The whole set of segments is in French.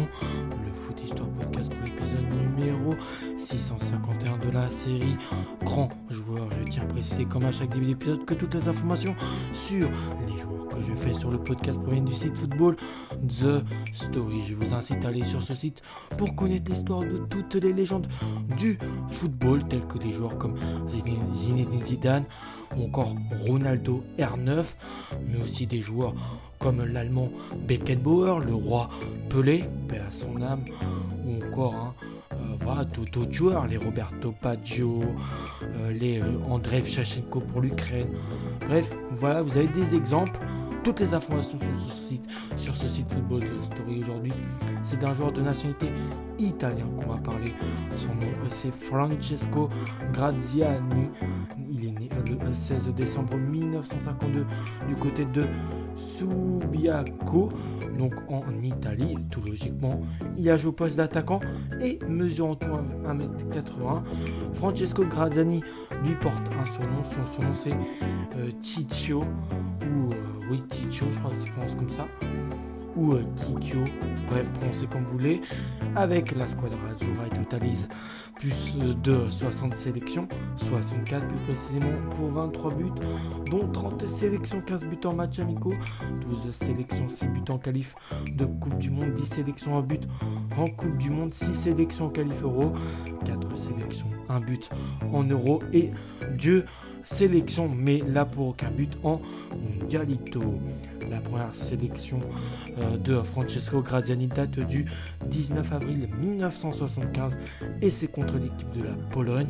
le Foot Histoire Podcast pour l'épisode numéro 651 de la série Grand Joueur. Je tiens à préciser comme à chaque début d'épisode que toutes les informations sur les joueurs que je fais sur le podcast proviennent du site Football The Story. Je vous incite à aller sur ce site pour connaître l'histoire de toutes les légendes du football, telles que des joueurs comme Zinedine Zidane ou encore Ronaldo R9, mais aussi des joueurs comme l'allemand Beckenbauer, le roi Pelé, paix à son âme, ou encore hein, euh, voilà, tout autre joueur, les Roberto Baggio, euh, les euh, Andrei pour l'Ukraine. Bref, voilà, vous avez des exemples. Toutes les informations sur ce site, sur ce site Football Story aujourd'hui. C'est d'un joueur de nationalité italien qu'on va parler. Son nom c'est Francesco Graziani. Il est né le 16 décembre 1952 du côté de Subiaco, donc en Italie, tout logiquement. Il a joué au poste d'attaquant et mesurant 1m80. Francesco Graziani lui porte un surnom. Son surnom c'est euh, ou euh, oui, Ciccio, je crois que ça se comme ça, ou euh, bref, prononcez comme vous voulez. Avec la squadra Azzurra, il totalise plus de 60 sélections, 64 plus précisément pour 23 buts, dont 30 sélections, 15 buts en match amicaux, 12 sélections, 6 buts en de Coupe du Monde, 10 sélections, 1 but en Coupe du Monde, 6 sélections en qualif euro, 4 sélections, 1 but en euro et Dieu sélection, mais là pour aucun but en Galito. La première sélection euh, de Francesco Graziani date du 19 avril 1975 et c'est contre l'équipe de la Pologne.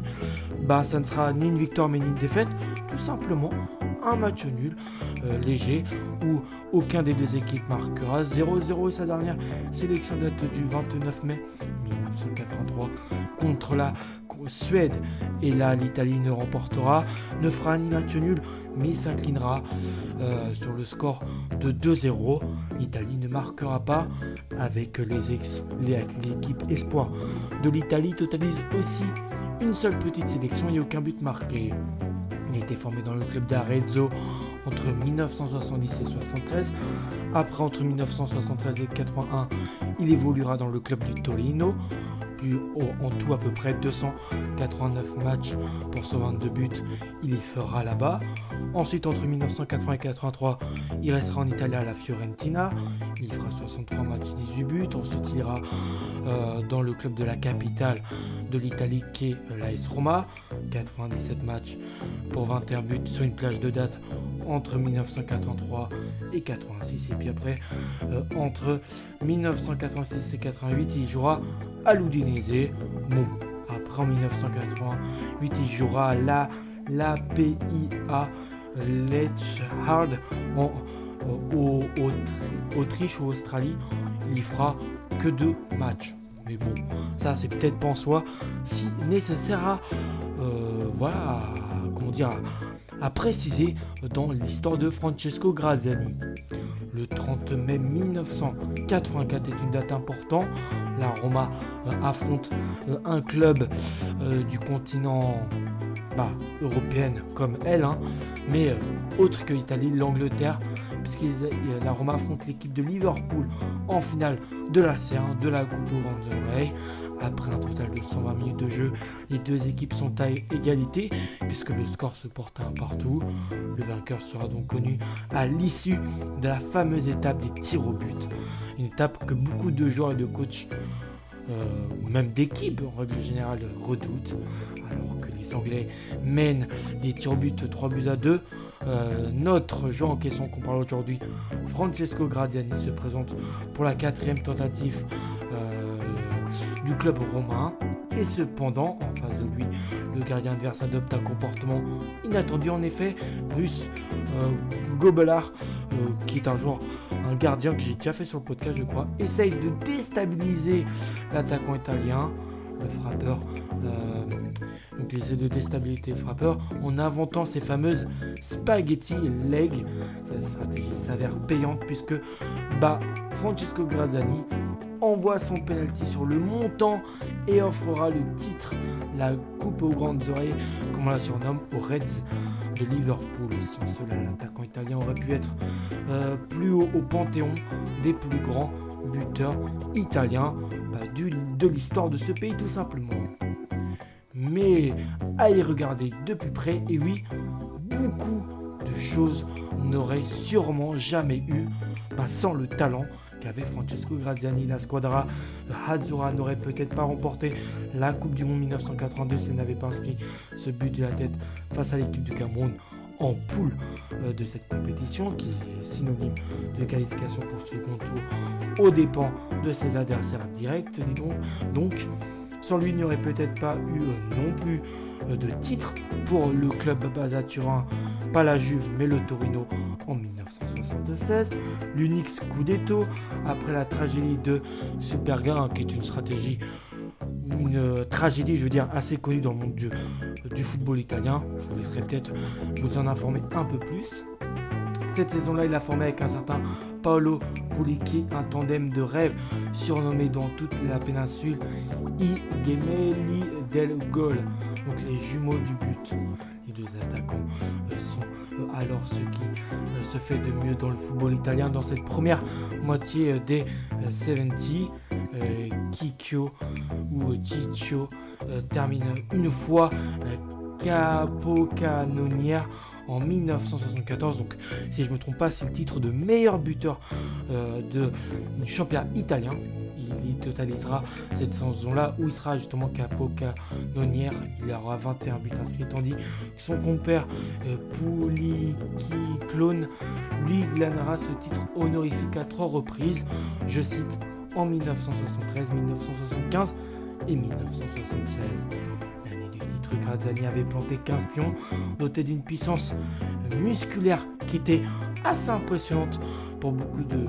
Bah, ça ne sera ni une victoire mais ni une défaite, tout simplement un match nul euh, léger où aucun des deux équipes marquera 0-0 et sa dernière sélection date du 29 mai 1983 contre la Suède. Et là, l'Italie ne remportera, ne fera ni match nul, mais s'inclinera euh, sur le score de 2-0. L'Italie ne marquera pas avec l'équipe espoir de l'Italie totalise aussi une seule petite sélection et aucun but marqué. Il a été formé dans le club d'Arezzo entre 1970 et 73. Après, entre 1973 et 81, il évoluera dans le club du Torino en tout à peu près 289 matchs pour 122 buts. Il y fera là-bas. Ensuite, entre 1980 et 83, il restera en Italie à la Fiorentina. Il fera 63 matchs, 18 buts. Ensuite, il ira euh, dans le club de la capitale de l'Italie qui est l'AS Roma. 97 matchs pour 21 buts sur une plage de date entre 1983 et 86. Et puis après, euh, entre 1986 et 88, il jouera à l'Udinese. Bon, après en 1988, il jouera à la, la PIA Hard en, au, Autriche ou Australie. Il fera que deux matchs. Mais bon, ça c'est peut-être pas en soi si nécessaire à, euh, voilà, comment dire, à préciser dans l'histoire de Francesco Graziani. Le 30 mai 1984 est une date importante. La Roma euh, affronte euh, un club euh, du continent bah, européen comme elle, hein, mais autre que l'Italie, l'Angleterre, puisque la Roma affronte l'équipe de Liverpool en finale de la C1 de la Coupe au Après un total de 120 minutes de jeu, les deux équipes sont à égalité puisque le score se porte un partout. Le vainqueur sera donc connu à l'issue de la fameuse étape des tirs au but. Une étape que beaucoup de joueurs et de coachs, euh, même d'équipes en règle générale, redoutent. Alors que les Anglais mènent des tirs au but 3 buts à 2. Euh, notre joueur en question qu'on parle aujourd'hui, Francesco Gradiani, se présente pour la quatrième tentative euh, du club romain. Et cependant, en face de lui, le gardien adverse adopte un comportement inattendu. En effet, Bruce Gobelard, qui est un joueur, un gardien que j'ai déjà fait sur le podcast, je crois, essaye de déstabiliser l'attaquant italien, le frappeur. Euh, donc il essaie de déstabiliser le frappeur en inventant ces fameuses spaghetti leg. Cette stratégie s'avère payante puisque bah, Francesco Graziani envoie son penalty sur le montant et offrera le titre, la coupe aux grandes oreilles, comme on la surnomme, aux Reds de Liverpool. Sans cela, l'attaquant italien aurait pu être euh, plus haut au panthéon des plus grands buteur italien bah, de l'histoire de ce pays tout simplement. Mais à y regarder de plus près, et oui, beaucoup de choses n'auraient sûrement jamais eu bah, sans le talent qu'avait Francesco Graziani. La squadra Hazura n'aurait peut-être pas remporté la Coupe du Monde 1982 s'il n'avait pas inscrit ce but de la tête face à l'équipe du Cameroun en poule euh, de cette compétition qui est synonyme de qualification pour ce second tour aux dépens de ses adversaires directs. Donc, donc sans lui, il n'y aurait peut-être pas eu euh, non plus euh, de titre pour le club basé Turin, pas la Juve mais le Torino en 1976. L'unique Scudetto après la tragédie de Superga, qui est une stratégie une tragédie, je veux dire, assez connue dans le monde du, du football italien. Je vous laisserai peut-être vous en informer un peu plus. Cette saison-là, il a formé avec un certain Paolo Pulicchi un tandem de rêve surnommé dans toute la péninsule I del Gol, donc les jumeaux du but. Les deux attaquants euh, sont euh, alors ce qui euh, se fait de mieux dans le football italien dans cette première moitié des 70. Kikyo ou Ciccio termine une fois capocannonière en 1974. Donc, si je ne me trompe pas, c'est le titre de meilleur buteur euh, de, du championnat italien. Il totalisera cette saison-là où il sera justement capocannonière. Il aura 21 buts inscrits, tandis que son compère euh, Clone, lui, glanera ce titre honorifique à trois reprises. Je cite en 1973, 1975 et 1976. Graziani avait planté 15 pions, doté d'une puissance musculaire qui était assez impressionnante pour beaucoup de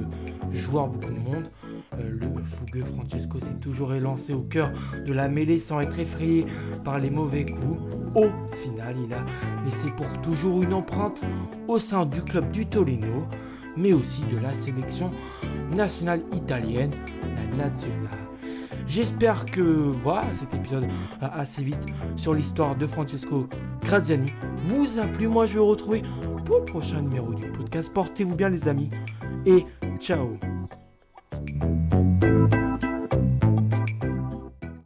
joueurs, beaucoup de monde. Euh, le fougueux Francesco s'est toujours élancé au cœur de la mêlée sans être effrayé par les mauvais coups. Au final, il a laissé pour toujours une empreinte au sein du club du Tolino, mais aussi de la sélection nationale italienne, la Nazionale. J'espère que voilà, cet épisode assez vite sur l'histoire de Francesco Graziani vous a plu. Moi, je vais vous retrouver pour le prochain numéro du podcast. Portez-vous bien, les amis, et ciao